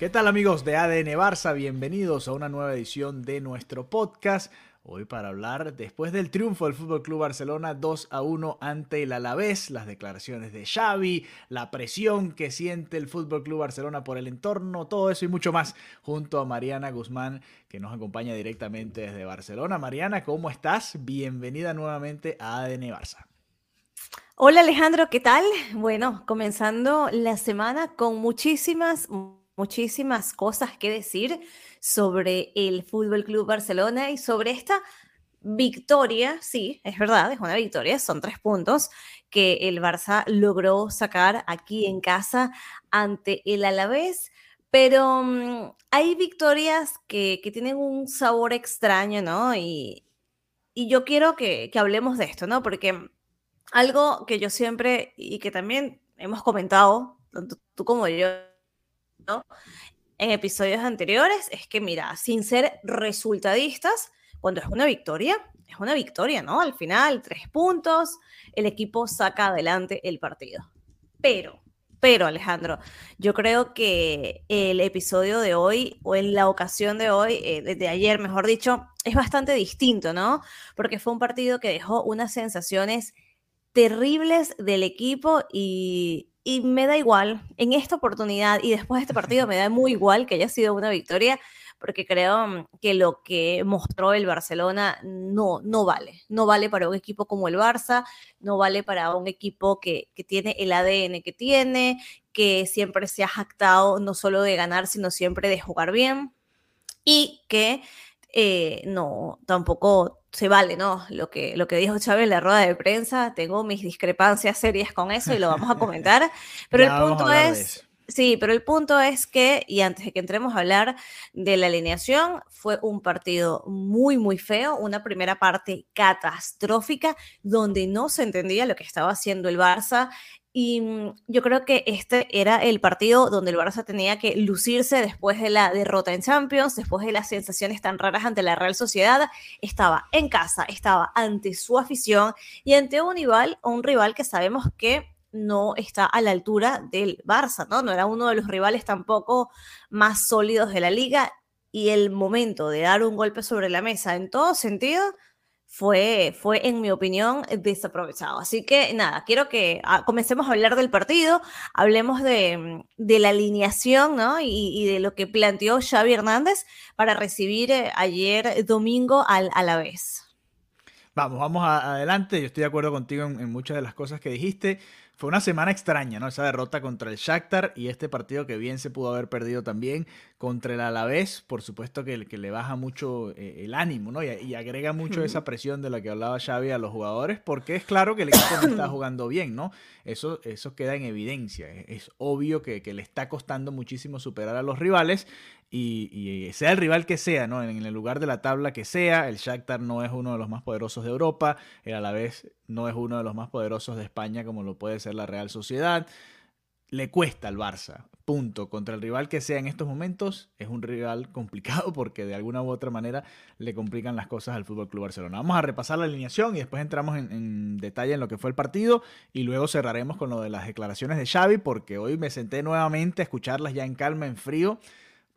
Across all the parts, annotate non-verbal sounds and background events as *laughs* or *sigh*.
¿Qué tal amigos de ADN Barça? Bienvenidos a una nueva edición de nuestro podcast. Hoy para hablar, después del triunfo del Fútbol Club Barcelona 2 a 1 ante el Alavés, las declaraciones de Xavi, la presión que siente el Fútbol Club Barcelona por el entorno, todo eso y mucho más, junto a Mariana Guzmán, que nos acompaña directamente desde Barcelona. Mariana, ¿cómo estás? Bienvenida nuevamente a ADN Barça. Hola Alejandro, ¿qué tal? Bueno, comenzando la semana con muchísimas, muchísimas cosas que decir sobre el Fútbol Club Barcelona y sobre esta victoria, sí, es verdad, es una victoria, son tres puntos que el Barça logró sacar aquí en casa ante el Alavés, pero um, hay victorias que, que, tienen un sabor extraño, ¿no? Y, y yo quiero que, que hablemos de esto, ¿no? Porque algo que yo siempre y que también hemos comentado, tanto tú como yo, en episodios anteriores, es que, mira, sin ser resultadistas, cuando es una victoria, es una victoria, ¿no? Al final, tres puntos, el equipo saca adelante el partido. Pero, pero Alejandro, yo creo que el episodio de hoy, o en la ocasión de hoy, eh, de ayer, mejor dicho, es bastante distinto, ¿no? Porque fue un partido que dejó unas sensaciones terribles del equipo y, y me da igual, en esta oportunidad y después de este partido me da muy igual que haya sido una victoria, porque creo mm, que lo que mostró el Barcelona no, no vale. No vale para un equipo como el Barça, no vale para un equipo que, que tiene el ADN que tiene, que siempre se ha jactado no solo de ganar, sino siempre de jugar bien y que eh, no, tampoco se vale, ¿no? Lo que, lo que dijo Chávez en la rueda de prensa, tengo mis discrepancias serias con eso y lo vamos a comentar, *laughs* pero el punto es... Sí, pero el punto es que, y antes de que entremos a hablar de la alineación, fue un partido muy, muy feo, una primera parte catastrófica, donde no se entendía lo que estaba haciendo el Barça. Y mm, yo creo que este era el partido donde el Barça tenía que lucirse después de la derrota en Champions, después de las sensaciones tan raras ante la Real Sociedad. Estaba en casa, estaba ante su afición y ante un rival, un rival que sabemos que no está a la altura del Barça, ¿no? No era uno de los rivales tampoco más sólidos de la liga y el momento de dar un golpe sobre la mesa en todo sentido fue, fue, en mi opinión, desaprovechado. Así que nada, quiero que ah, comencemos a hablar del partido, hablemos de, de la alineación ¿no? y, y, de lo que planteó Xavi Hernández para recibir eh, ayer domingo al, a la vez. Vamos, vamos a, adelante. Yo estoy de acuerdo contigo en, en muchas de las cosas que dijiste. Fue una semana extraña, ¿no? Esa derrota contra el Shakhtar y este partido que bien se pudo haber perdido también contra el Alavés, por supuesto que, que le baja mucho eh, el ánimo, ¿no? Y, y agrega mucho esa presión de la que hablaba Xavi a los jugadores, porque es claro que el equipo no está *coughs* jugando bien, ¿no? Eso, eso queda en evidencia. Es, es obvio que, que, le está costando muchísimo superar a los rivales y, y, sea el rival que sea, ¿no? En el lugar de la tabla que sea, el Shakhtar no es uno de los más poderosos de Europa, el Alavés no es uno de los más poderosos de España como lo puede ser la Real Sociedad. Le cuesta al Barça, punto. Contra el rival que sea en estos momentos, es un rival *laughs* complicado porque de alguna u otra manera le complican las cosas al Fútbol Club Barcelona. Vamos a repasar la alineación y después entramos en, en, detalle en lo que fue el partido y luego cerraremos con lo de las declaraciones de Xavi porque hoy me senté nuevamente a escucharlas ya en calma, en frío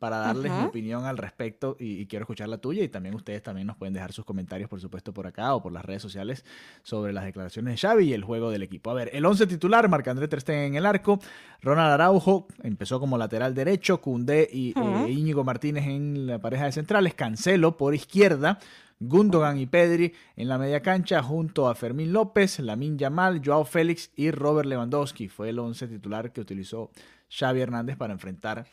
para darles mi opinión al respecto y, quiero escuchar la tuya y también ustedes también nos pueden dejar sus comentarios, por supuesto, por acá o por las redes sociales sobre las declaraciones de Xavi y el juego del equipo. A ver, el 11 titular, Marc-André Ter en el arco, Ronald Araujo empezó como lateral derecho, Cundé y eh, Íñigo Martínez en la pareja de centrales, Cancelo por izquierda, Gundogan y Pedri en la media cancha junto a Fermín López, Lamin Yamal, Joao Félix y Robert Lewandowski. Fue el 11 titular que utilizó Xavi Hernández para enfrentar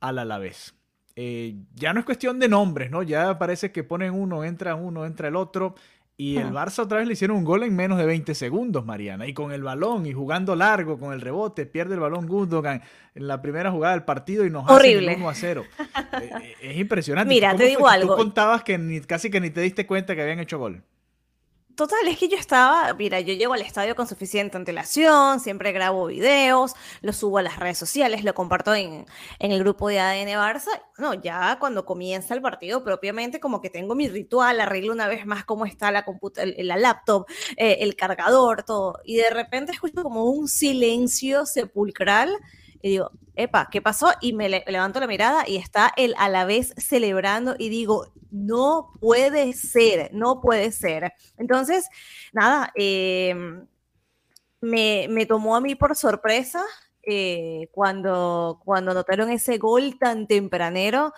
al Alavés. Eh, ya no es cuestión de nombres, ¿no? Ya parece que ponen uno, entra uno, entra el otro. Y el Barça otra vez le hicieron un gol en menos de 20 segundos, Mariana. Y con el balón y jugando largo, con el rebote, pierde el balón Gundogan en la primera jugada del partido y nos Horrible. hace 1 a 0. *laughs* Eh, eh, es impresionante. Mira, te digo algo. Tú contabas que ni, casi que ni te diste cuenta que habían hecho gol. Total, es que yo estaba, mira, yo llego al estadio con suficiente antelación, siempre grabo videos, lo subo a las redes sociales, lo comparto en, el grupo de ADN Barça. No, ya cuando comienza el partido propiamente, como que tengo mi ritual, arreglo una vez más cómo está la, la laptop, eh, el cargador, todo. Y de repente escucho como un silencio sepulcral y digo, epa, ¿qué pasó? Y me levanto la mirada y está él a la vez celebrando y digo, no puede ser, no puede ser. Entonces, nada, em, me, tomó a mí por sorpresa eh, cuando, cuando notaron ese gol tan tempranero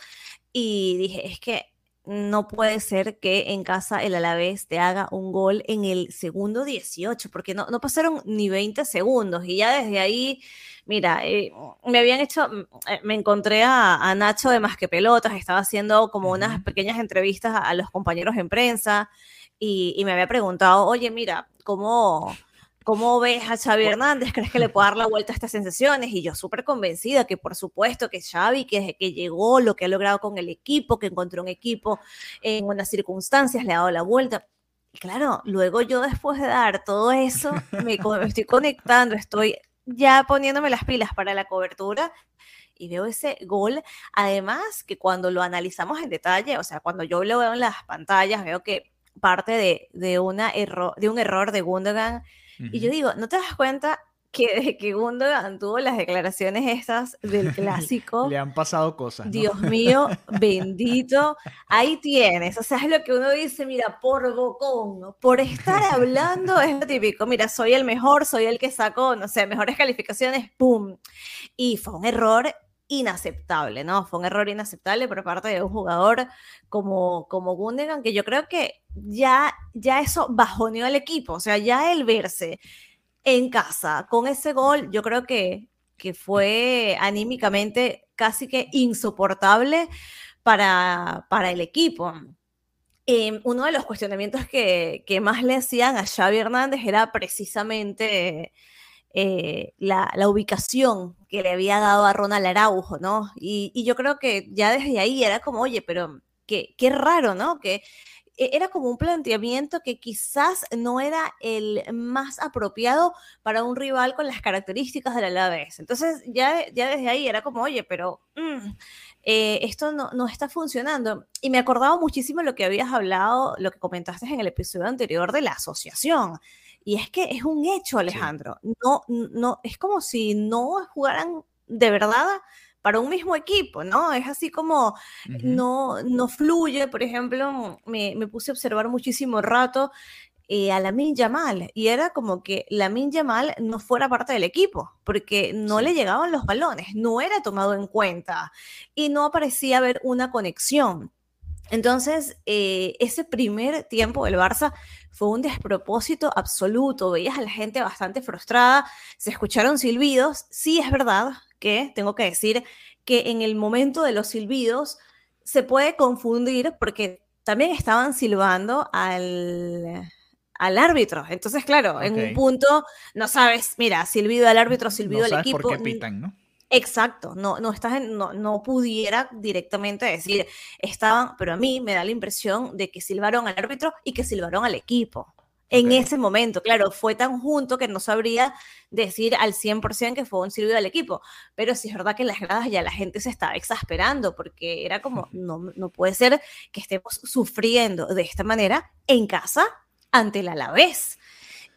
y dije, es que no puede ser que en casa el Alavés te haga un gol en el segundo 18, porque no, no pasaron ni 20 segundos y ya desde ahí Mira, eh, me habían hecho, mm, eh, me encontré a, Nacho de Más que Pelotas, estaba haciendo como unas pequeñas entrevistas a, los compañeros en prensa y, me había preguntado, oye, mira, ¿cómo, ¿Cómo ves a Xavi Hernández? ¿Crees que le puede dar la vuelta a estas sensaciones? Y yo súper convencida que por supuesto que Xavi, que, que llegó, lo que ha logrado con el equipo, que encontró un equipo en unas circunstancias, le ha dado la vuelta. Y claro, luego yo después de dar todo eso, me, me estoy conectando, estoy ya poniéndome las pilas para la cobertura y veo ese gol. Además, que cuando lo analizamos en detalle, o sea, cuando yo lo veo en las pantallas, veo que parte de, de, una de un error de Gundogan. Y yo digo, ¿no te das cuenta que desde que Gundogan tuvo las declaraciones estas del clásico. *laughs* Le han pasado cosas. Dios mío, bendito. Ahí tienes. O sea, es lo que uno dice, mira, por bocón, por estar *laughs* hablando, es lo típico. Mira, soy el mejor, soy el que sacó, no sé, mejores calificaciones, ¡pum! Y fue un error inaceptable, ¿no? Fue un error inaceptable por parte de un jugador como, como Gundogan, que yo creo que ya, ya eso bajoneó al equipo, o sea, ya el verse en casa. Con ese gol, yo creo que, que fue anímicamente casi que insoportable para, para el equipo. Em, uno de los cuestionamientos que, que, más le hacían a Xavi Hernández era precisamente eh, la, la, ubicación que le había dado a Ronald Araujo, ¿no? Y, y, yo creo que ya desde ahí era como, oye, pero qué, qué raro, ¿no? Que era como un planteamiento que quizás no era el más apropiado para un rival con las características del Alavés. Entonces ya, ya desde ahí era como, oye, pero mm, eh, esto no, no, está funcionando. Y me acordaba muchísimo lo que habías hablado, lo que comentaste en el episodio anterior de la asociación. Y es que es un hecho, Alejandro. No, no, es como si no jugaran de verdad para un mismo equipo, ¿no? Es así como no, no fluye, por ejemplo, me, me puse a observar muchísimo rato eh, a Lamin Yamal y era como que Lamin Yamal no fuera parte del equipo porque no le llegaban los balones, no era tomado en cuenta y no parecía haber una conexión. Entonces, eh, ese primer tiempo del Barça fue un despropósito absoluto. Veías a la gente bastante frustrada, se escucharon silbidos. Sí, es verdad, que tengo que decir que en el momento de los silbidos se puede confundir porque también estaban silbando al, al árbitro. Entonces, claro, en un punto no sabes, mira, silbido al árbitro, silbido al equipo. Por qué pitan, ¿no? Exacto, no, no, estás no, no pudiera directamente decir, estaban, pero a mí me da la impresión de que silbaron al árbitro y que silbaron al equipo en ese momento. Claro, fue tan junto que no sabría decir al 100% que fue un silbido del equipo, pero sí es verdad que en las gradas ya la gente se estaba exasperando porque era como, no, no puede ser que estemos sufriendo de esta manera en casa ante el Alavés.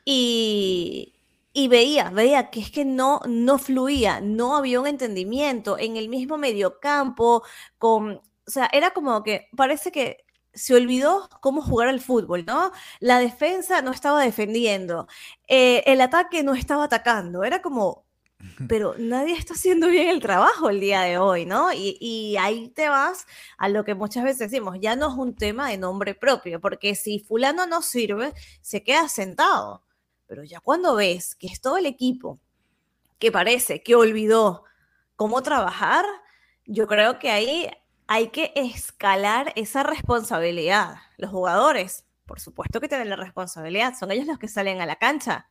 Y, y veía, veía que es que no, no fluía, no había un entendimiento en el mismo mediocampo, con, o sea, era como que parece que se olvidó cómo jugar al fútbol, ¿no? La defensa no estaba defendiendo, eh, el ataque no estaba atacando, era como, pero nadie está haciendo bien el trabajo el día de hoy, ¿no? Y, y, ahí te vas a lo que muchas veces decimos, ya no es un tema de nombre propio, porque si fulano no sirve, se queda sentado. Pero ya cuando ves que es todo el equipo que parece que olvidó cómo trabajar, yo creo que ahí hay que escalar esa responsabilidad. Los jugadores, por supuesto que tienen la responsabilidad, son ellos los que salen a la cancha,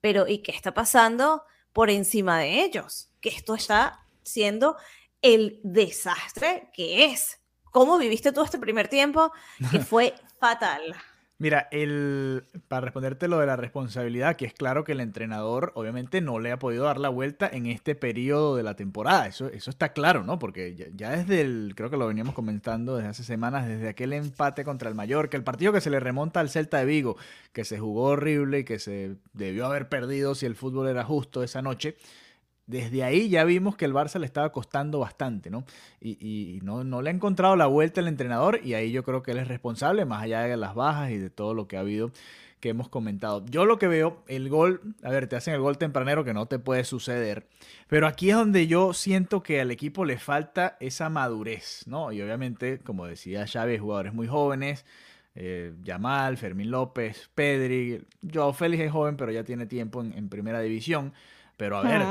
pero ¿y qué está pasando por encima de ellos? Que esto está siendo el desastre que es. ¿Cómo viviste tú este primer tiempo? Que *laughs* fue fatal. Mira, el, para responderte lo de la responsabilidad, que es claro que el entrenador obviamente no le ha podido dar la vuelta en este periodo de la temporada. Eso, eso está claro, ¿no? Porque ya, desde el, creo que lo veníamos comentando desde hace semanas, desde aquel empate contra el Mallorca, el partido que se le remonta al Celta de Vigo, que se jugó horrible y que se debió haber perdido si el fútbol era justo esa noche desde ahí ya vimos que el Barça le estaba costando bastante, ¿no? Y, no, le ha encontrado la vuelta el entrenador y ahí yo creo que él es responsable, más allá de las bajas y de todo lo que ha habido que hemos comentado. Yo lo que veo, el gol, a ver, te hacen el gol tempranero que no te puede suceder, pero aquí es donde yo siento que al equipo le falta esa madurez, ¿no? Y obviamente, como decía Xavi, jugadores muy jóvenes, eh, Yamal, Fermín López, Pedri, Joao Félix es joven, pero ya tiene tiempo en, primera división, pero a ver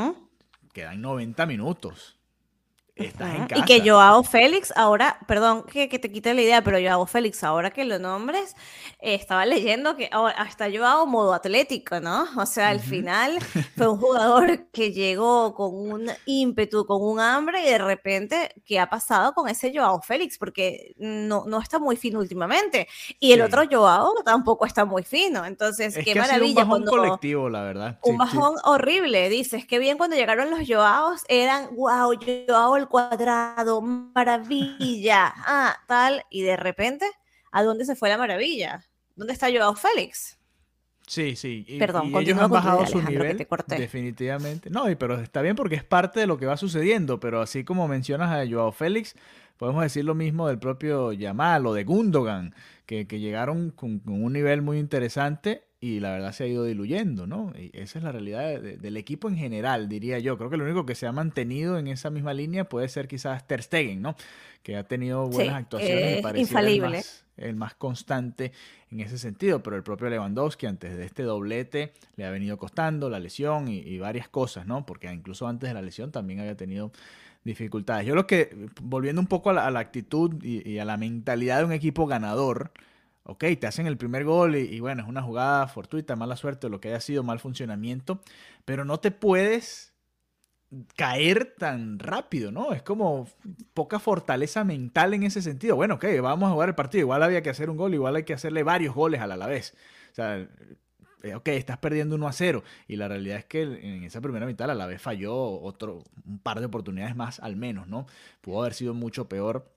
quedan 90 minutos. Estás en casa. Y que Joao Félix, ahora, perdón que, te quite la idea, pero Joao Félix, ahora que lo nombres, estaba leyendo que hasta Joao modo atlético, ¿no? O sea, al final *laughs* fue un jugador que llegó con un ímpetu, con un hambre, y de repente, ¿qué ha pasado con ese Joao Félix? Porque no, no está muy fino últimamente. Y el otro Joao tampoco está muy fino. Entonces, qué maravilla. un bajón colectivo, la verdad. Un bajón horrible, dices. Qué bien cuando llegaron los Joaos, eran, wow, Joao el cuadrado, maravilla, ah, tal, y de repente, ¿a dónde se fue la maravilla? ¿Dónde está Joao Félix? Sí, sí. Perdón, y ellos han bajado su nivel. Definitivamente. No, pero está bien porque es parte de lo que va sucediendo. Pero así como mencionas a Joao Félix, podemos decir lo mismo del propio Yamal o de Gundogan, que, llegaron con, un nivel muy interesante y la verdad se ha ido diluyendo, ¿no? Y esa es la realidad del equipo en general, diría yo. Creo que lo único que se ha mantenido en esa misma línea puede ser quizás Ter Stegen, ¿no? Que ha tenido buenas actuaciones y parece el más, el más constante en ese sentido, pero el propio Lewandowski antes de este doblete le ha venido costando la lesión y, varias cosas, ¿no? Porque incluso antes de la lesión también había tenido dificultades. Yo lo que, volviendo un poco a la, actitud y, a la mentalidad de un equipo ganador, ok, te hacen el primer gol y, bueno, es una jugada fortuita, mala suerte, lo que haya sido mal funcionamiento, pero no te puedes caer tan rápido, ¿no? Es como poca fortaleza mental en ese sentido. Bueno, ok, vamos a jugar el partido, igual había que hacer un gol, igual hay que hacerle varios goles a la vez. O sea, eh, ok, estás perdiendo 1 a 0. Y la realidad es que en esa primera mitad a la vez falló otro, un par de oportunidades más al menos, ¿no? Pudo haber sido mucho peor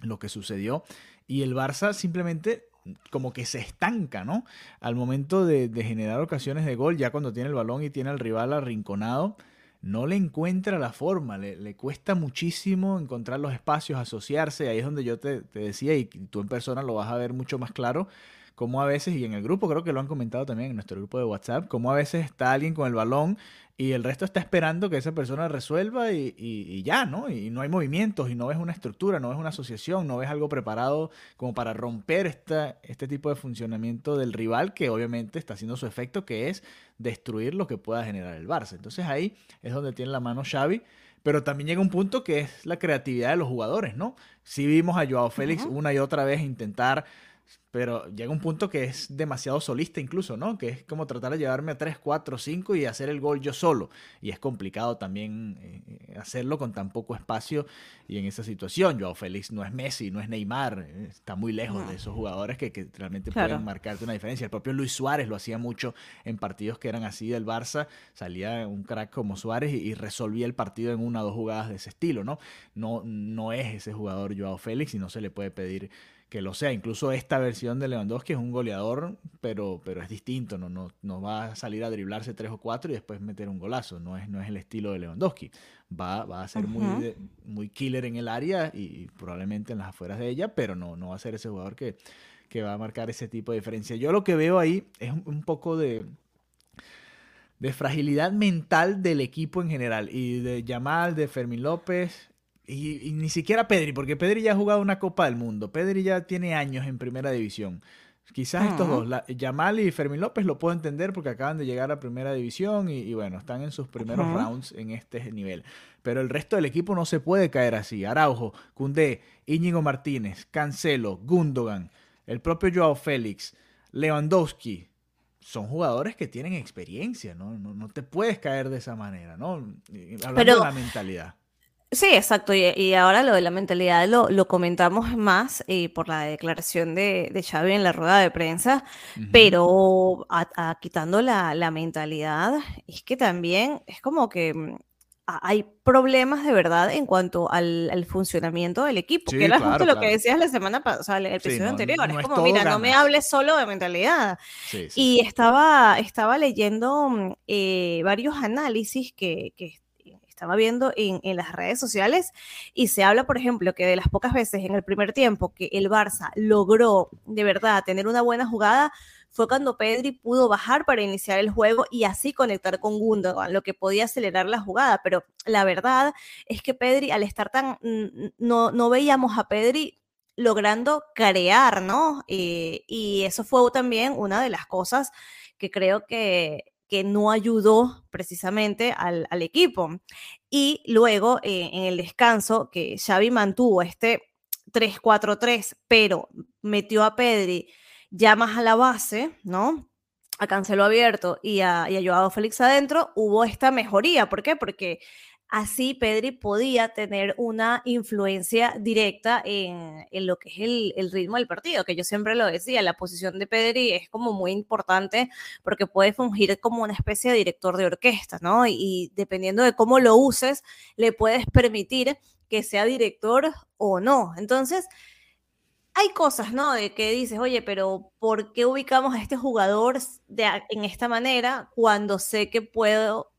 lo que sucedió. Y el Barça simplemente como que se estanca, ¿no? Al momento de, generar ocasiones de gol, ya cuando tiene el balón y tiene al rival arrinconado, no le encuentra la forma, le, cuesta muchísimo encontrar los espacios, asociarse, ahí es donde yo te, decía, y tú en persona lo vas a ver mucho más claro, como a veces, y en el grupo creo que lo han comentado también en nuestro grupo de WhatsApp, como a veces está alguien con el balón y el resto está esperando que esa persona resuelva y, ya, ¿no? Y no hay movimientos y no ves una estructura, no ves una asociación, no ves algo preparado como para romper esta, este tipo de funcionamiento del rival que obviamente está haciendo su efecto, que es destruir lo que pueda generar el Barça. Entonces ahí es donde tiene la mano Xavi. Pero también llega un punto que es la creatividad de los jugadores, ¿no? Si vimos a Joao Félix una y otra vez intentar pero llega un punto que es demasiado solista incluso, ¿no? Que es como tratar de llevarme a 3, 4, 5 y hacer el gol yo solo. Y es complicado también eh, hacerlo con tan poco espacio y en esa situación. Joao Félix no es Messi, no es Neymar, eh, está muy lejos de esos jugadores que, que realmente pueden marcarte una diferencia. El propio Luis Suárez lo hacía mucho en partidos que eran así del Barça, salía un crack como Suárez y, resolvía el partido en una o dos jugadas de ese estilo, ¿no? No, no es ese jugador Joao Félix y no se le puede pedir que lo sea. Incluso esta versión de Lewandowski es un goleador, pero, pero es distinto. No, no, no va a salir a driblarse tres o cuatro y después meter un golazo. No es, no es el estilo de Lewandowski. Va, va a ser muy, muy killer en el área y, probablemente en las afueras de ella, pero no, no va a ser ese jugador que, que va a marcar ese tipo de diferencia. Yo lo que veo ahí es un, poco de, de fragilidad mental del equipo en general y de Yamal, de Fermín López y, ni siquiera Pedri, porque Pedri ya ha jugado una Copa del Mundo. Pedri ya tiene años en primera división. Quizás estos dos, Yamal y Fermín López, lo puedo entender porque acaban de llegar a primera división y, bueno, están en sus primeros rounds en este nivel. Pero el resto del equipo no se puede caer así. Araujo, Cundé, Íñigo Martínez, Cancelo, Gundogan, el propio Joao Félix, Lewandowski. Son jugadores que tienen experiencia, ¿no? No, te puedes caer de esa manera, ¿no? Hablando de la mentalidad. Sí, exacto. Y, ahora lo de la mentalidad lo, lo comentamos más eh, por la declaración de, de, Xavi en la rueda de prensa, pero quitando la, la, mentalidad, es que también es como que mm, hay problemas de verdad en cuanto al, funcionamiento del equipo, que era justo lo que decías la semana pasada, el episodio anterior. es como, mira, no me hables solo de mentalidad. y estaba, estaba leyendo mm, eh, varios análisis que, que estaba viendo en, en, las redes sociales y se habla, por ejemplo, que de las pocas veces en el primer tiempo que el Barça logró de verdad tener una buena jugada fue cuando Pedri pudo bajar para iniciar el juego y así conectar con Gundogan, lo que podía acelerar la jugada. Pero la verdad es que Pedri, al estar tan, no, no veíamos a Pedri logrando crear, ¿no? Eh, y eso fue también una de las cosas que creo que que no ayudó precisamente al, equipo. Y luego eh, en el descanso, que Xavi mantuvo este 3-4-3, pero metió a Pedri ya más a la base, ¿no? A Cancelo abierto y a, y a Joao Félix adentro, hubo esta mejoría. ¿Por qué? Porque Así Pedri podía tener una influencia directa en, lo que es el, ritmo del partido, que yo siempre lo decía, la posición de Pedri es como muy importante porque puede fungir como una especie de director de orquesta, ¿no? Y, dependiendo de cómo lo uses, le puedes permitir que sea director o no. Entonces, hay cosas, ¿no? De que dices, oye, pero ¿por qué ubicamos a este jugador en esta manera cuando sé que puedo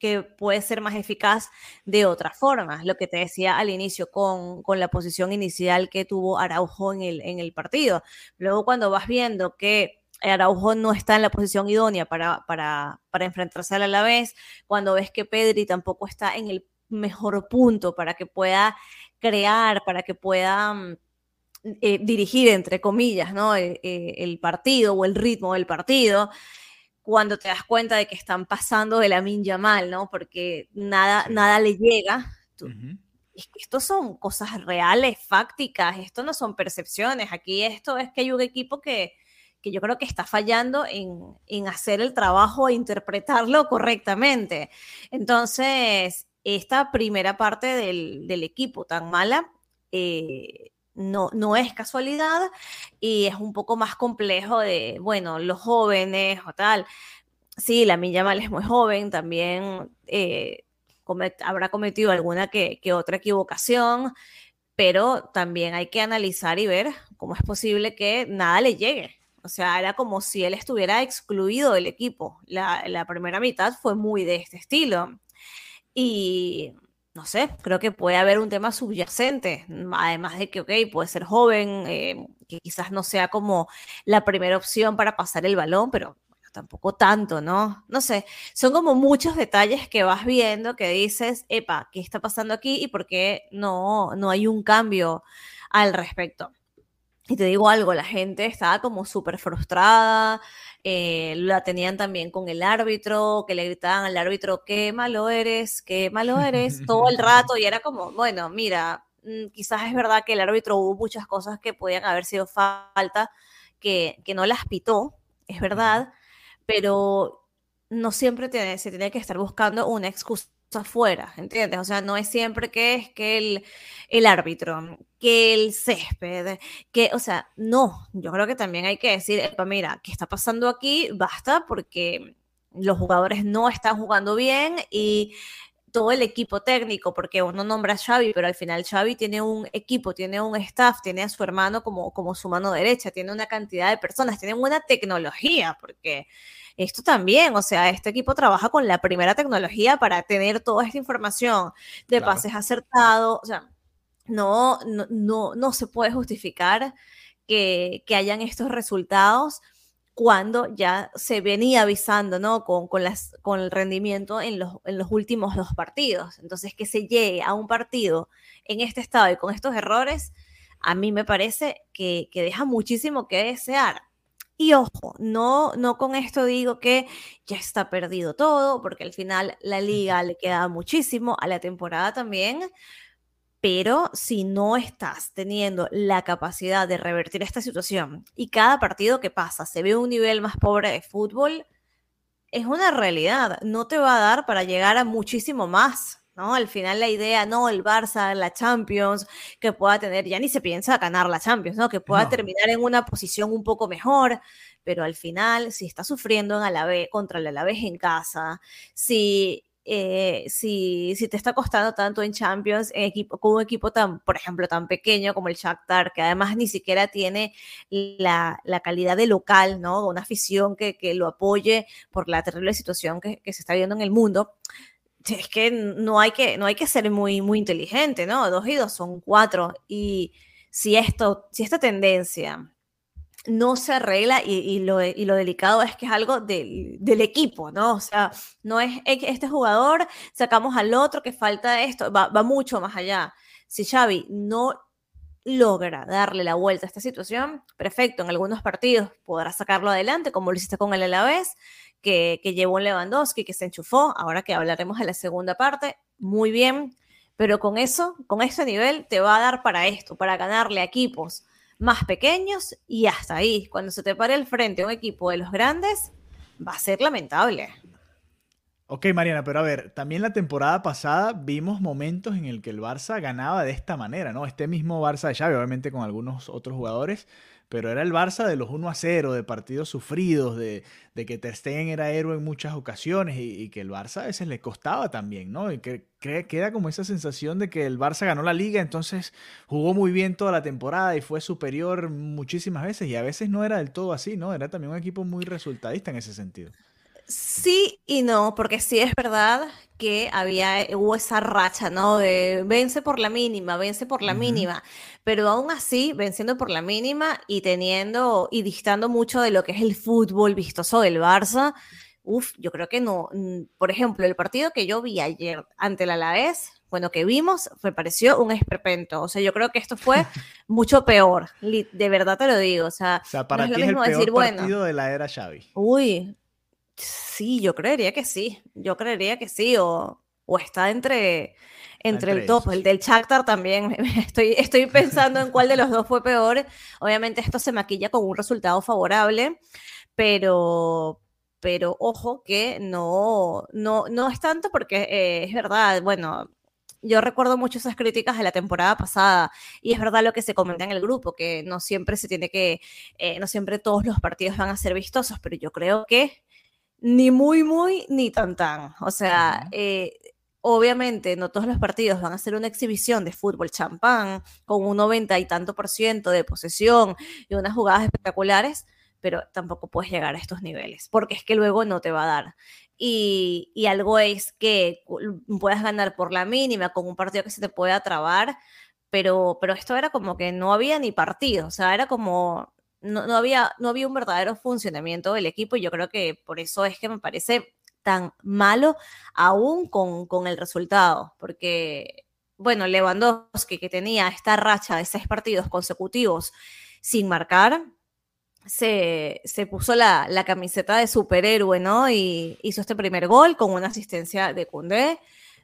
que puede ser más eficaz de otras formas. Lo que te decía al inicio con, la posición inicial que tuvo Araujo en el, en el partido. Luego cuando vas viendo que Araujo no está en la posición idónea para, para, para enfrentarse a la vez, cuando ves que Pedri tampoco está en el mejor punto para que pueda crear, para que pueda mm, eh, dirigir, entre comillas, ¿no? el, eh, el partido o el ritmo del partido cuando te das cuenta de que están pasando de la minja mal, ¿no? Porque nada, nada le llega. Estos son cosas reales, fácticas, esto no son percepciones. Aquí esto es que hay un equipo que, que yo creo que está fallando en, en hacer el trabajo e interpretarlo correctamente. Entonces, esta primera parte del, del equipo tan mala, eh, no, no es casualidad y es un poco más complejo de, bueno, los jóvenes o tal. Sí, la Milla Mal es muy joven, también eh, habrá cometido alguna que, otra equivocación, pero también hay que analizar y ver cómo es posible que nada le llegue. O sea, era como si él estuviera excluido del equipo. La, la primera mitad fue muy de este estilo. Y no sé, creo que puede haber un tema subyacente, además de que, ok, puede ser joven, eh, que quizás no sea como la primera opción para pasar el balón, pero tampoco tanto, ¿no? No sé, son como muchos detalles que vas viendo que dices, epa, ¿qué está pasando aquí y por qué no, no hay un cambio al respecto? Y te digo algo, la gente estaba como súper frustrada, eh, la tenían también con el árbitro, que le gritaban al árbitro, qué malo eres, qué malo eres, todo el rato, y era como, bueno, mira, mm, quizás es verdad que el árbitro hubo muchas cosas que podían haber sido falta, que, que no las pitó, es verdad, pero no siempre se tiene que estar buscando una excusa afuera, ¿entiendes? O sea, no es siempre que es que el, el árbitro, que el césped, que, o sea, no, yo creo que también hay que decir, mira, ¿qué está pasando aquí? Basta porque los jugadores no están jugando bien y todo el equipo técnico, porque uno nombra a Xavi, pero al final Xavi tiene un equipo, tiene un staff, tiene a su hermano como, como su mano derecha, tiene una cantidad de personas, tiene una tecnología, porque esto también, o sea, este equipo trabaja con la primera tecnología para tener toda esta información de pases acertados, o sea, no, no, no, no se puede justificar que, que hayan estos resultados cuando ya se venía avisando, ¿no? Con, con, las, con el rendimiento en los, en los últimos dos partidos. Entonces, que se llegue a un partido en este estado y con estos errores, a mí me parece que, que deja muchísimo que desear. Y ojo, no, no con esto digo que ya está perdido todo, porque al final la liga le queda muchísimo, a la temporada también, pero si no estás teniendo la capacidad de revertir esta situación y cada partido que pasa se ve un nivel más pobre de fútbol, es una realidad, no te va a dar para llegar a muchísimo más. ¿No? Al final la idea, no, el Barça, la Champions, que pueda tener, ya ni se piensa ganar la Champions, ¿no? Que pueda terminar en una posición un poco mejor, pero al final, si está sufriendo en Alavés, contra el Alavés en casa, si eh, si, si, te está costando tanto en Champions, en equipo, con un equipo tan, por ejemplo, tan pequeño como el Shakhtar, que además ni siquiera tiene la, la calidad de local, ¿no? Una afición que, que, lo apoye por la terrible situación que, que, se está viendo en el mundo. Es que no hay que, no hay que ser muy, muy inteligente, ¿no? Dos y dos son cuatro. Y si esto, si esta tendencia no se arregla y, lo, delicado es que es algo del, equipo, ¿no? O sea, no es este jugador, sacamos al otro que falta esto, va, mucho más allá. Si Xavi no logra darle la vuelta a esta situación, perfecto, en algunos partidos podrá sacarlo adelante, como lo hiciste con el Alavés, que, llevó un Lewandowski, que se enchufó, ahora que hablaremos de la segunda parte, muy bien, pero con eso, con ese nivel, te va a dar para esto, para ganarle a equipos más pequeños y hasta ahí. Cuando se te pare el frente un equipo de los grandes, va a ser lamentable. Ok, Mariana, pero a ver, también la temporada pasada vimos momentos en el que el Barça ganaba de esta manera, ¿no? Este mismo Barça de Xavi, obviamente con algunos otros jugadores, pero era el Barça de los 1 a 0, de partidos sufridos, de, de que Ter Stegen era héroe en muchas ocasiones y, que el Barça a veces le costaba también, ¿no? Y que, queda como esa sensación de que el Barça ganó la liga, entonces jugó muy bien toda la temporada y fue superior muchísimas veces y a veces no era del todo así, ¿no? Era también un equipo muy resultadista en ese sentido. Sí y no, porque sí es verdad que había, hubo esa racha, ¿no? De vence por la mínima, vence por la mínima, pero aún así, venciendo por la mínima y teniendo y distando mucho de lo que es el fútbol vistoso del Barça, uff, yo creo que no. Por ejemplo, el partido que yo vi ayer ante el Alavés, bueno, que vimos, me pareció un esperpento. O sea, yo creo que esto fue *laughs* mucho peor, de verdad te lo digo. O sea, para es el peor partido de la era Xavi. Uy, Sí, yo creería que sí, yo creería que sí, o, o está entre, entre, el top, el del Shakhtar también, *laughs* estoy, estoy pensando en cuál de los dos fue peor, obviamente esto se maquilla con un resultado favorable, pero, pero ojo que no, no, no es tanto porque eh, es verdad, bueno, yo recuerdo mucho esas críticas de la temporada pasada y es verdad lo que se comenta en el grupo, que no siempre se tiene que, eh, no siempre todos los partidos van a ser vistosos, pero yo creo que ni muy, muy, ni tan, tan. O sea, eh, obviamente no todos los partidos van a ser una exhibición de fútbol champán con un 90 y tanto por ciento de posesión y unas jugadas espectaculares, pero tampoco puedes llegar a estos niveles, porque es que luego no te va a dar. Y, y algo es que puedas ganar por la mínima con un partido que se te pueda trabar, pero, pero esto era como que no había ni partido, o sea, era como no, había, no había un verdadero funcionamiento del equipo y yo creo que por eso es que me parece tan malo aún con, el resultado, porque, bueno, Lewandowski, que tenía esta racha de seis partidos consecutivos sin marcar, se, puso la, camiseta de superhéroe, ¿no? Y hizo este primer gol con una asistencia de Cundé.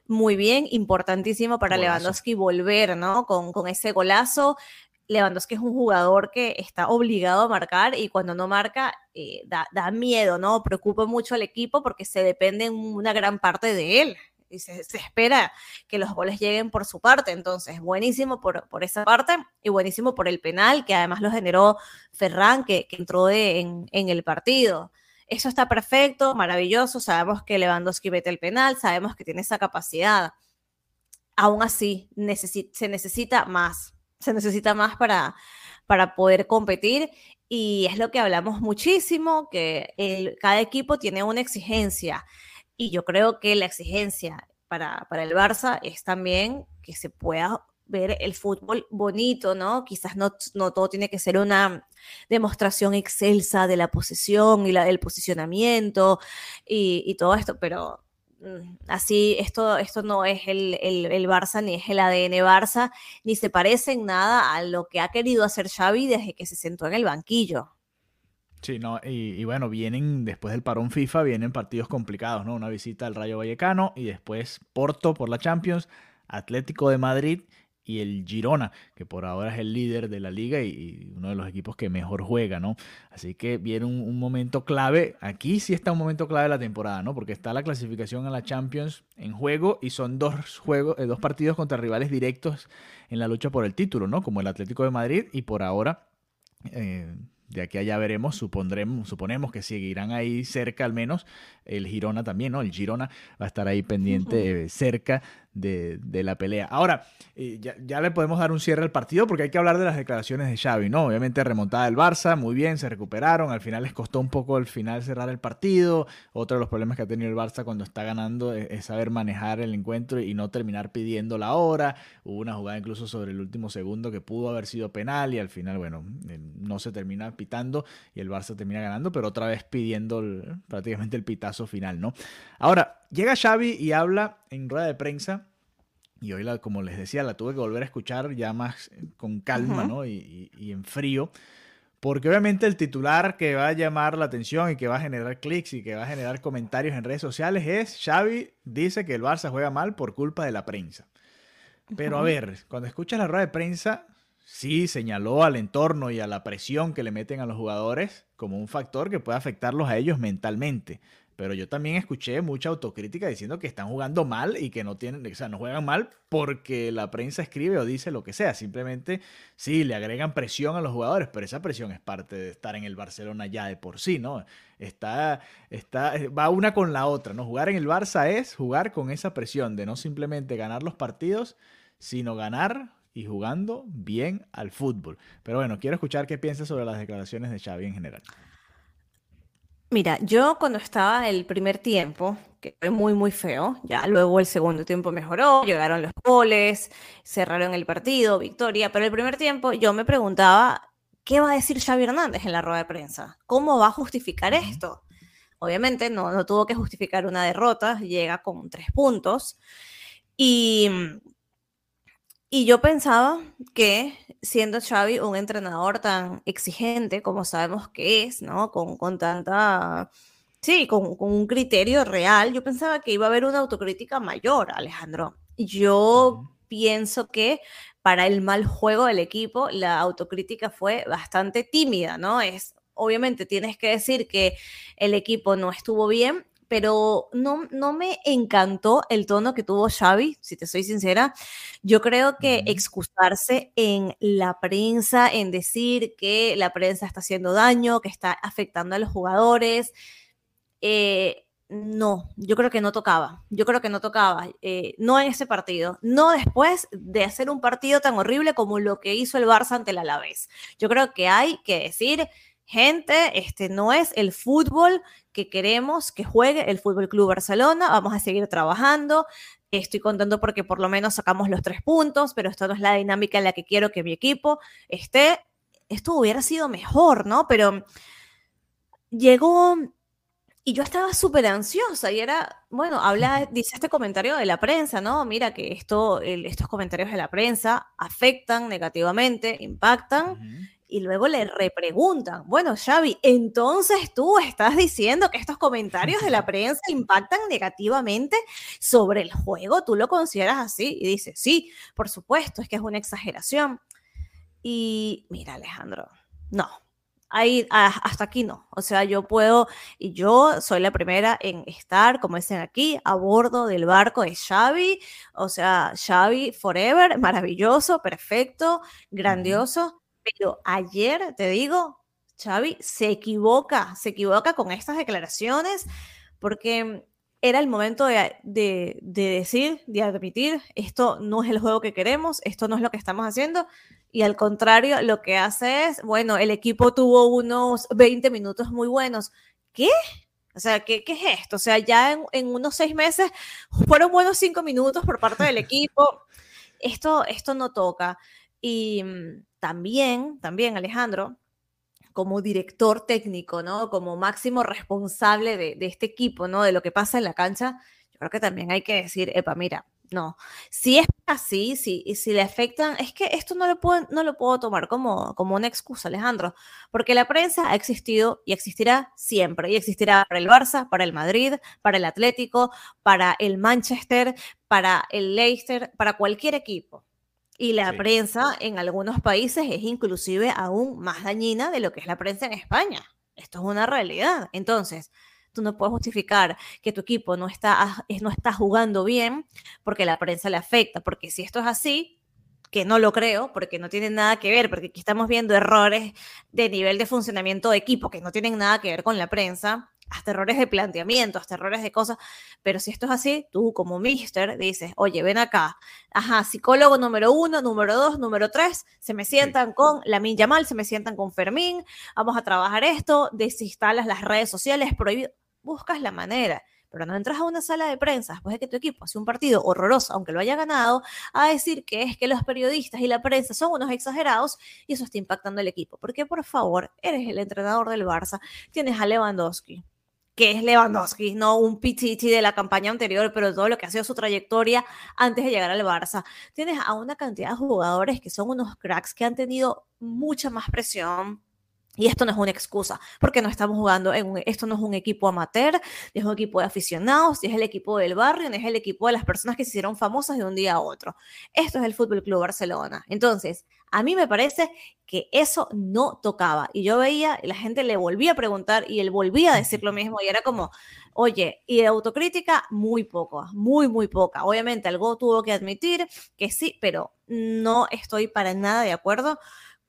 Muy bien, importantísimo para Lewandowski volver, ¿no? Con, con ese golazo. Lewandowski es un jugador que está obligado a marcar y cuando no marca eh, da, miedo, ¿no? Preocupa mucho al equipo porque se depende en una gran parte de él y se, espera que los goles lleguen por su parte. Entonces, buenísimo por, por, esa parte y buenísimo por el penal que además lo generó Ferran, que, entró en, en, el partido. eso está perfecto, maravilloso, sabemos que Lewandowski mete el penal, sabemos que tiene esa capacidad. Aún así, se necesita más, se necesita más para, para poder competir y es lo que hablamos muchísimo, que el, cada equipo tiene una exigencia y yo creo que la exigencia para, para el Barça es también que se pueda ver el fútbol bonito, ¿no? Quizás no, no todo tiene que ser una demostración excelsa de la posesión y la, del posicionamiento y, todo esto, pero así esto, esto no es el, el, el, Barça ni es el ADN Barça, ni se parece en nada a lo que ha querido hacer Xavi desde que se sentó en el banquillo. Sí, no, y, y, bueno, vienen después del parón FIFA, vienen partidos complicados, ¿no? Una visita al Rayo Vallecano y después Porto por la Champions, Atlético de Madrid y el Girona, que por ahora es el líder de la liga y, uno de los equipos que mejor juega, ¿no? Así que viene un, momento clave, aquí sí está un momento clave de la temporada, ¿no? Porque está la clasificación a la Champions en juego y son dos, juegos, eh, dos partidos contra rivales directos en la lucha por el título, ¿no? Como el Atlético de Madrid y por ahora... Eh, de aquí allá veremos, supondremos, suponemos que seguirán ahí cerca al menos. El Girona también, ¿no? El Girona va a estar ahí pendiente, eh, cerca de, la pelea. Ahora, eh, ya, le podemos dar un cierre al partido porque hay que hablar de las declaraciones de Xavi, ¿no? Obviamente remontada del Barça, muy bien, se recuperaron, al final les costó un poco al final cerrar el partido. Otro de los problemas que ha tenido el Barça cuando está ganando es, saber manejar el encuentro y no terminar pidiendo la hora. Hubo una jugada incluso sobre el último segundo que pudo haber sido penal y al final, bueno, eh, no se termina pitando y el Barça termina ganando, pero otra vez pidiendo prácticamente el pitazo final, ¿no? Ahora, llega Xavi y habla en rueda de prensa y hoy, la, como les decía, la tuve que volver a escuchar ya más con calma ¿no? y, en frío. Porque obviamente el titular que va a llamar la atención y que va a generar clics y que va a generar comentarios en redes sociales es Xavi dice que el Barça juega mal por culpa de la prensa. Pero a ver, cuando escuchas la rueda de prensa, sí señaló al entorno y a la presión que le meten a los jugadores como un factor que puede afectarlos a ellos mentalmente. Pero yo también escuché mucha autocrítica diciendo que están jugando mal y que no tienen, o sea, no juegan mal porque la prensa escribe o dice lo que sea. Simplemente sí, le agregan presión a los jugadores, pero esa presión es parte de estar en el Barcelona ya de por sí, ¿no? Está, está, va una con la otra, ¿no? Jugar en el Barça es jugar con esa presión de no simplemente ganar los partidos, sino ganar y jugando bien al fútbol. Pero bueno, quiero escuchar qué piensas sobre las declaraciones de Xavi en general. Mira, yo cuando estaba el primer tiempo, que fue muy, muy feo, ya luego el segundo tiempo mejoró, llegaron los goles, cerraron el partido, victoria, pero el primer tiempo yo me preguntaba, ¿qué va a decir Xavi Hernández en la rueda de prensa? ¿Cómo va a justificar esto? Obviamente no, no tuvo que justificar una derrota, llega con tres puntos y y yo pensaba que siendo Xavi un entrenador tan exigente como sabemos que es, ¿no? Con, con tanta, sí, con, con, un criterio real, yo pensaba que iba a haber una autocrítica mayor, Alejandro. Yo pienso que para el mal juego del equipo, la autocrítica fue bastante tímida, ¿no? Es, obviamente tienes que decir que el equipo no estuvo bien, pero no, no me encantó el tono que tuvo Xavi, si te soy sincera. Yo creo que excusarse en la prensa, en decir que la prensa está haciendo daño, que está afectando a los jugadores, eh, no, yo creo que no tocaba, yo creo que no tocaba, eh, no en ese partido, no después de hacer un partido tan horrible como lo que hizo el Barça ante el Alavés. Yo creo que hay que decir gente, este no es el fútbol que queremos que juegue el Fútbol Club Barcelona. Vamos a seguir trabajando. Estoy contando porque por lo menos sacamos los tres puntos, pero esto no es la dinámica en la que quiero que mi equipo esté. Esto hubiera sido mejor, ¿no? Pero llegó y yo estaba súper ansiosa y era, bueno, habla, dice este comentario de la prensa, ¿no? Mira que esto, estos comentarios de la prensa afectan negativamente, impactan y luego le repreguntan, bueno, Xavi, entonces tú estás diciendo que estos comentarios de la *laughs* prensa impactan negativamente sobre el juego, ¿tú lo consideras así? Y dice, sí, por supuesto, es que es una exageración. Y mira, Alejandro, no, ahí hasta aquí no. O sea, yo puedo, y yo soy la primera en estar, como dicen aquí, a bordo del barco de Xavi. O sea, Xavi Forever, maravilloso, perfecto, grandioso. Pero ayer, te digo, Xavi se equivoca, se equivoca con estas declaraciones porque era el momento de, de, decir, de admitir, esto no es el juego que queremos, esto no es lo que estamos haciendo, y al contrario, lo que hace es, bueno, el equipo tuvo unos 20 minutos muy buenos. ¿Qué? O sea, ¿qué, qué es esto? O sea, ya en, en, unos seis meses fueron buenos cinco minutos por parte del *laughs* equipo. Esto, esto no toca. Y mm, también, también, Alejandro, como director técnico, ¿no? Como máximo responsable de, este equipo, ¿no? De lo que pasa en la cancha, yo creo que también hay que decir, epa, mira, no, si es así, si, si le afectan, es que esto no lo puedo, no lo puedo tomar como, como una excusa, Alejandro, porque la prensa ha existido y existirá siempre, y existirá para el Barça, para el Madrid, para el Atlético, para el Manchester, para el Leicester, para cualquier equipo. Y la prensa en algunos países es inclusive aún más dañina de lo que es la prensa en España. Esto es una realidad. Entonces, tú no puedes justificar que tu equipo no está, no está jugando bien porque la prensa le afecta, porque si esto es así, que no lo creo, porque no tiene nada que ver, porque aquí estamos viendo errores de nivel de funcionamiento de equipo que no tienen nada que ver con la prensa, hasta errores de planteamiento, hasta errores de cosas, pero si esto es así, tú como mister dices, oye, ven acá, ajá, psicólogo número uno, número dos, número tres, se me sientan con la Min mal, se me sientan con Fermín, vamos a trabajar esto, desinstalas las redes sociales, prohibido, buscas la manera, pero no entras a una sala de prensa después de que tu equipo hace un partido horroroso, aunque lo haya ganado, a decir que es que los periodistas y la prensa son unos exagerados y eso está impactando el equipo. Porque, por favor, eres el entrenador del Barça, tienes a Lewandowski, que es Lewandowski, no un pichichi de la campaña anterior, pero todo lo que ha sido su trayectoria antes de llegar al Barça. Tienes a una cantidad de jugadores que son unos cracks que han tenido mucha más presión, y esto no es una excusa, porque no estamos jugando en esto no es un equipo amateur, es un equipo de aficionados, es el equipo del barrio, es el equipo de las personas que se hicieron famosas de un día a otro. Esto es el Fútbol Club Barcelona. Entonces, a mí me parece que eso no tocaba. Y yo veía, la gente le volvía a preguntar y él volvía a decir lo mismo y era como, oye, y de autocrítica, muy poco, muy, muy poca. Obviamente, algo tuvo que admitir que sí, pero no estoy para nada de acuerdo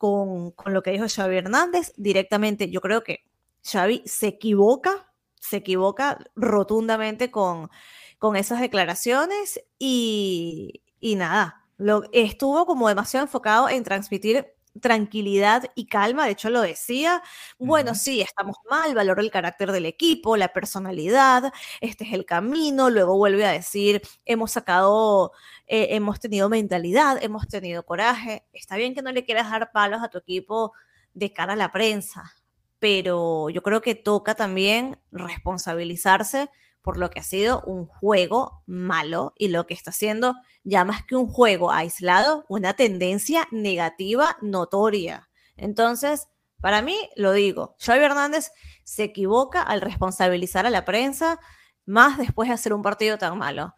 con, lo que dijo Xavi Hernández. Directamente, yo creo que Xavi se equivoca, se equivoca rotundamente con, con esas declaraciones y, y nada, lo, estuvo como demasiado enfocado en transmitir tranquilidad y calma, de hecho lo decía, bueno, sí, estamos mal, valoro el carácter del equipo, la personalidad, este es el camino, luego vuelve a decir, hemos sacado, eh, hemos tenido mentalidad, hemos tenido coraje, está bien que no le quieras dar palos a tu equipo de cara a la prensa, pero yo creo que toca también responsabilizarse por lo que ha sido un juego malo y lo que está siendo ya más que un juego aislado, una tendencia negativa notoria. Entonces, para mí, lo digo, Xavi Hernández se equivoca al responsabilizar a la prensa, más después de hacer un partido tan malo.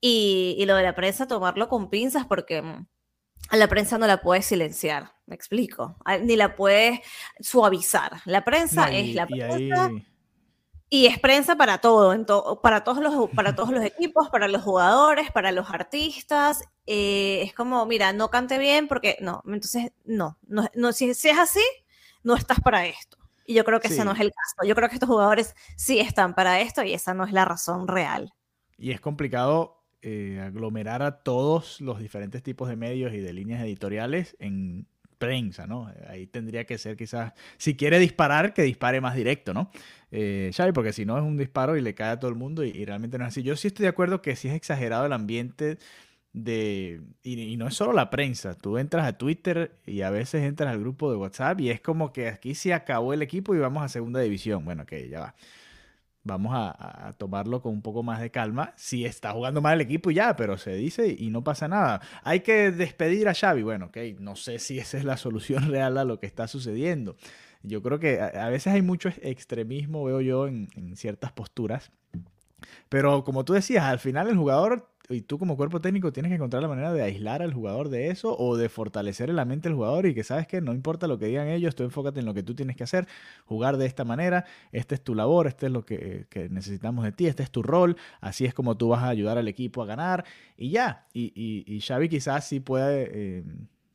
Y, lo de la prensa, tomarlo con pinzas porque mm, a la prensa no la puedes silenciar, me explico, ni la puedes suavizar. La prensa es la prensa. Y es prensa para todo, para, todos los, para todos los equipos, para los jugadores, para los artistas. Eh, es como, mira, no cante bien porque no, entonces no, no, si, es así, no estás para esto. Y yo creo que ese no es el caso. Yo creo que estos jugadores sí están para esto y esa no es la razón real. Y es complicado eh, aglomerar a todos los diferentes tipos de medios y de líneas editoriales en prensa, ¿no? Ahí tendría que ser quizás, si quiere disparar, que dispare más directo, ¿no? Eh, Xavi, porque si no es un disparo y le cae a todo el mundo y, realmente no es así. Yo sí estoy de acuerdo que sí es exagerado el ambiente de... Y, no es solo la prensa, tú entras a Twitter y a veces entras al grupo de WhatsApp y es como que aquí se acabó el equipo y vamos a segunda división. Bueno, que ya va vamos a, tomarlo con un poco más de calma. Si está jugando mal el equipo ya, pero se dice y no pasa nada. Hay que despedir a Xavi. Bueno, ok, no sé si *laughs* esa es la solución real a lo que está sucediendo. Yo creo que a, veces hay mucho extremismo, veo yo, en, en ciertas posturas. Pero como tú decías, al final el jugador y tú como cuerpo técnico tienes que encontrar la manera de aislar al jugador de eso o de fortalecer en la mente del jugador y que sabes que no importa lo que digan ellos, tú enfócate en lo que tú tienes que hacer, jugar de esta manera, esta es tu labor, este es lo que, necesitamos de ti, este es tu rol, así es como tú vas a ayudar al equipo a ganar y ya. Y, y, Xavi quizás sí puede eh,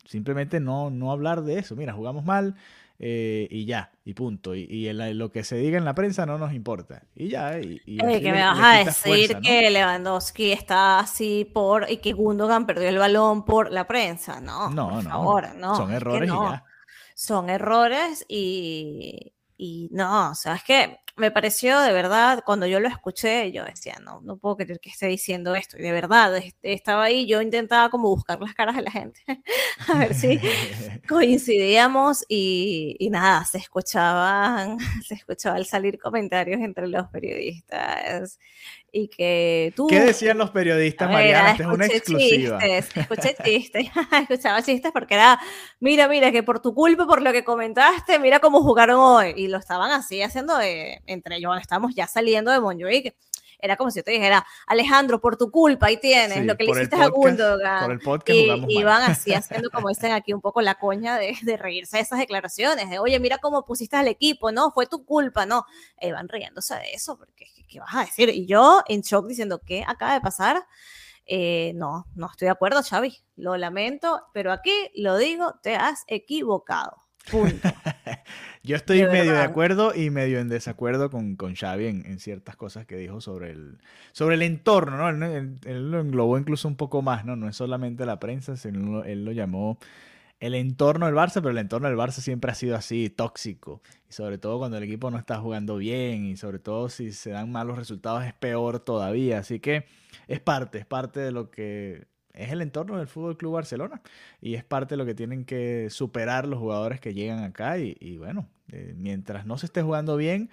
simplemente no, no hablar de eso, mira, jugamos mal, eh, y ya, y punto. Y, lo que se diga en la prensa no nos importa. Y ya. Y, que me vas a decir que Lewandowski está así por y que Gundogan perdió el balón por la prensa. No, no, no. no. Son errores y ya. Son errores y, y no, o sea, es que me pareció de verdad, cuando yo lo escuché, yo decía, no, no puedo creer que esté diciendo esto. Y de verdad, estaba ahí, yo intentaba como buscar las caras de la gente, *laughs* a ver si *laughs* coincidíamos y, y, nada, se escuchaban, *laughs* se escuchaba al salir comentarios entre los periodistas y que tú... ¿Qué decían los periodistas, Mariana? es una exclusiva. Chistes, escuché chistes, escuchaba chistes porque era, mira, mira, que por tu culpa, por lo que comentaste, mira cómo jugaron hoy. Y lo estaban así haciendo de, entre ellos, estamos ya saliendo de Montjuic era como si yo te dijera, Alejandro, por tu culpa, ahí tienes lo que le hiciste a Gundogan. Por el podcast y, van así *laughs* haciendo, como dicen aquí, un poco la coña de, de, reírse de esas declaraciones, de, oye, mira cómo pusiste al equipo, no, fue tu culpa, no. Eh, van riéndose de eso, porque, ¿qué vas a decir? Y yo en shock diciendo, ¿qué acaba de pasar? Eh, no, no estoy de acuerdo, Xavi. Lo lamento, pero aquí lo digo, te has equivocado. Punto. *laughs* Yo estoy medio de acuerdo y medio en desacuerdo con, con Xavi en, ciertas cosas que dijo sobre el, sobre el entorno, ¿no? Él, lo englobó incluso un poco más, ¿no? No es solamente la prensa, sino él lo llamó el entorno del Barça, pero el entorno del Barça siempre ha sido así, tóxico. Y sobre todo cuando el equipo no está jugando bien y sobre todo si se dan malos resultados es peor todavía. Así que es parte, es parte de lo que es el entorno del Fútbol Club Barcelona y es parte de lo que tienen que superar los jugadores que llegan acá y, bueno, eh, mientras no se esté jugando bien,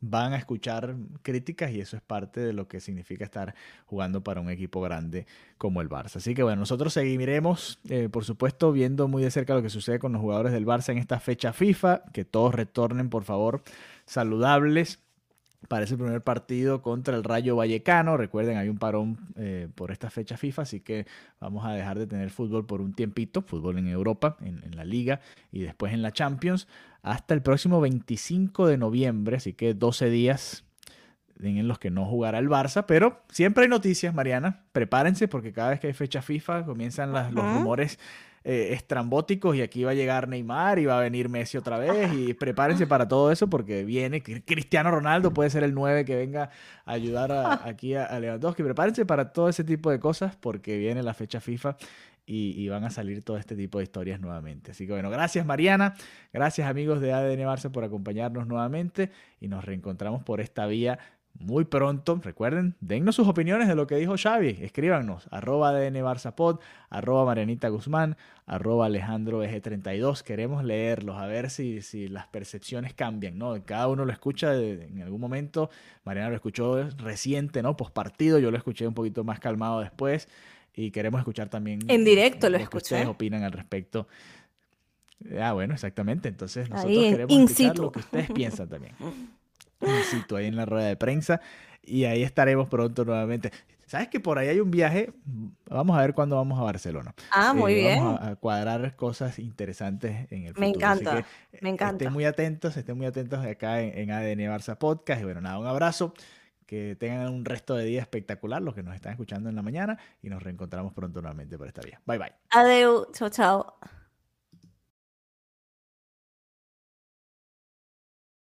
van a escuchar críticas y eso es parte de lo que significa estar jugando para un equipo grande como el Barça. Así que bueno, nosotros seguiremos, eh, por supuesto, viendo muy de cerca lo que sucede con los jugadores del Barça en esta fecha FIFA, que todos retornen, por favor, saludables para ese primer partido contra el Rayo Vallecano. Recuerden, hay un parón eh, por esta fecha FIFA, así que vamos a dejar de tener fútbol por un tiempito, fútbol en Europa, en, la liga y después en la Champions, hasta el próximo 25 de noviembre, así que 12 días en los que no jugará el Barça, pero siempre hay noticias, Mariana. Prepárense porque cada vez que hay fecha FIFA comienzan los rumores eh, estrambóticos y aquí va a llegar Neymar y va a venir Messi otra vez y prepárense para todo eso porque viene Cristiano Ronaldo, puede ser el 9 que venga a ayudar *laughs* aquí a, Lewandowski. Prepárense para todo ese tipo de cosas porque viene la fecha FIFA y, van a salir todo este tipo de historias nuevamente. Así que bueno, gracias Mariana, gracias amigos de ADN Barça por acompañarnos nuevamente y nos reencontramos por esta vía muy pronto. Recuerden, dennos sus opiniones de lo que dijo Xavi. Escríbanos, arroba DN Barzapod, arroba Marianita Guzmán, arroba Alejandro 32 Queremos leerlos, a ver si, si las percepciones cambian, ¿no? Cada uno lo escucha en algún momento. Mariana lo escuchó reciente, ¿no? Post partido, yo lo escuché un poquito más calmado después. Y queremos escuchar también. En directo lo, escuché. ustedes opinan al respecto. Ah, bueno, exactamente. Entonces nosotros queremos escuchar lo que ustedes piensan también. *laughs* cito ahí en la rueda de prensa y ahí estaremos pronto nuevamente. ¿Sabes que por ahí hay un viaje? Vamos a ver cuándo vamos a Barcelona. Ah, muy eh, bien. Vamos a, cuadrar cosas interesantes en el futuro. Me encanta, me encanta. Estén muy atentos, estén muy atentos acá en, en ADN Barça Podcast. Y bueno, nada, un abrazo. Que tengan un resto de día espectacular los que nos están escuchando en la mañana y nos reencontramos pronto nuevamente por esta vía. Bye bye. Adeu, chao, chao.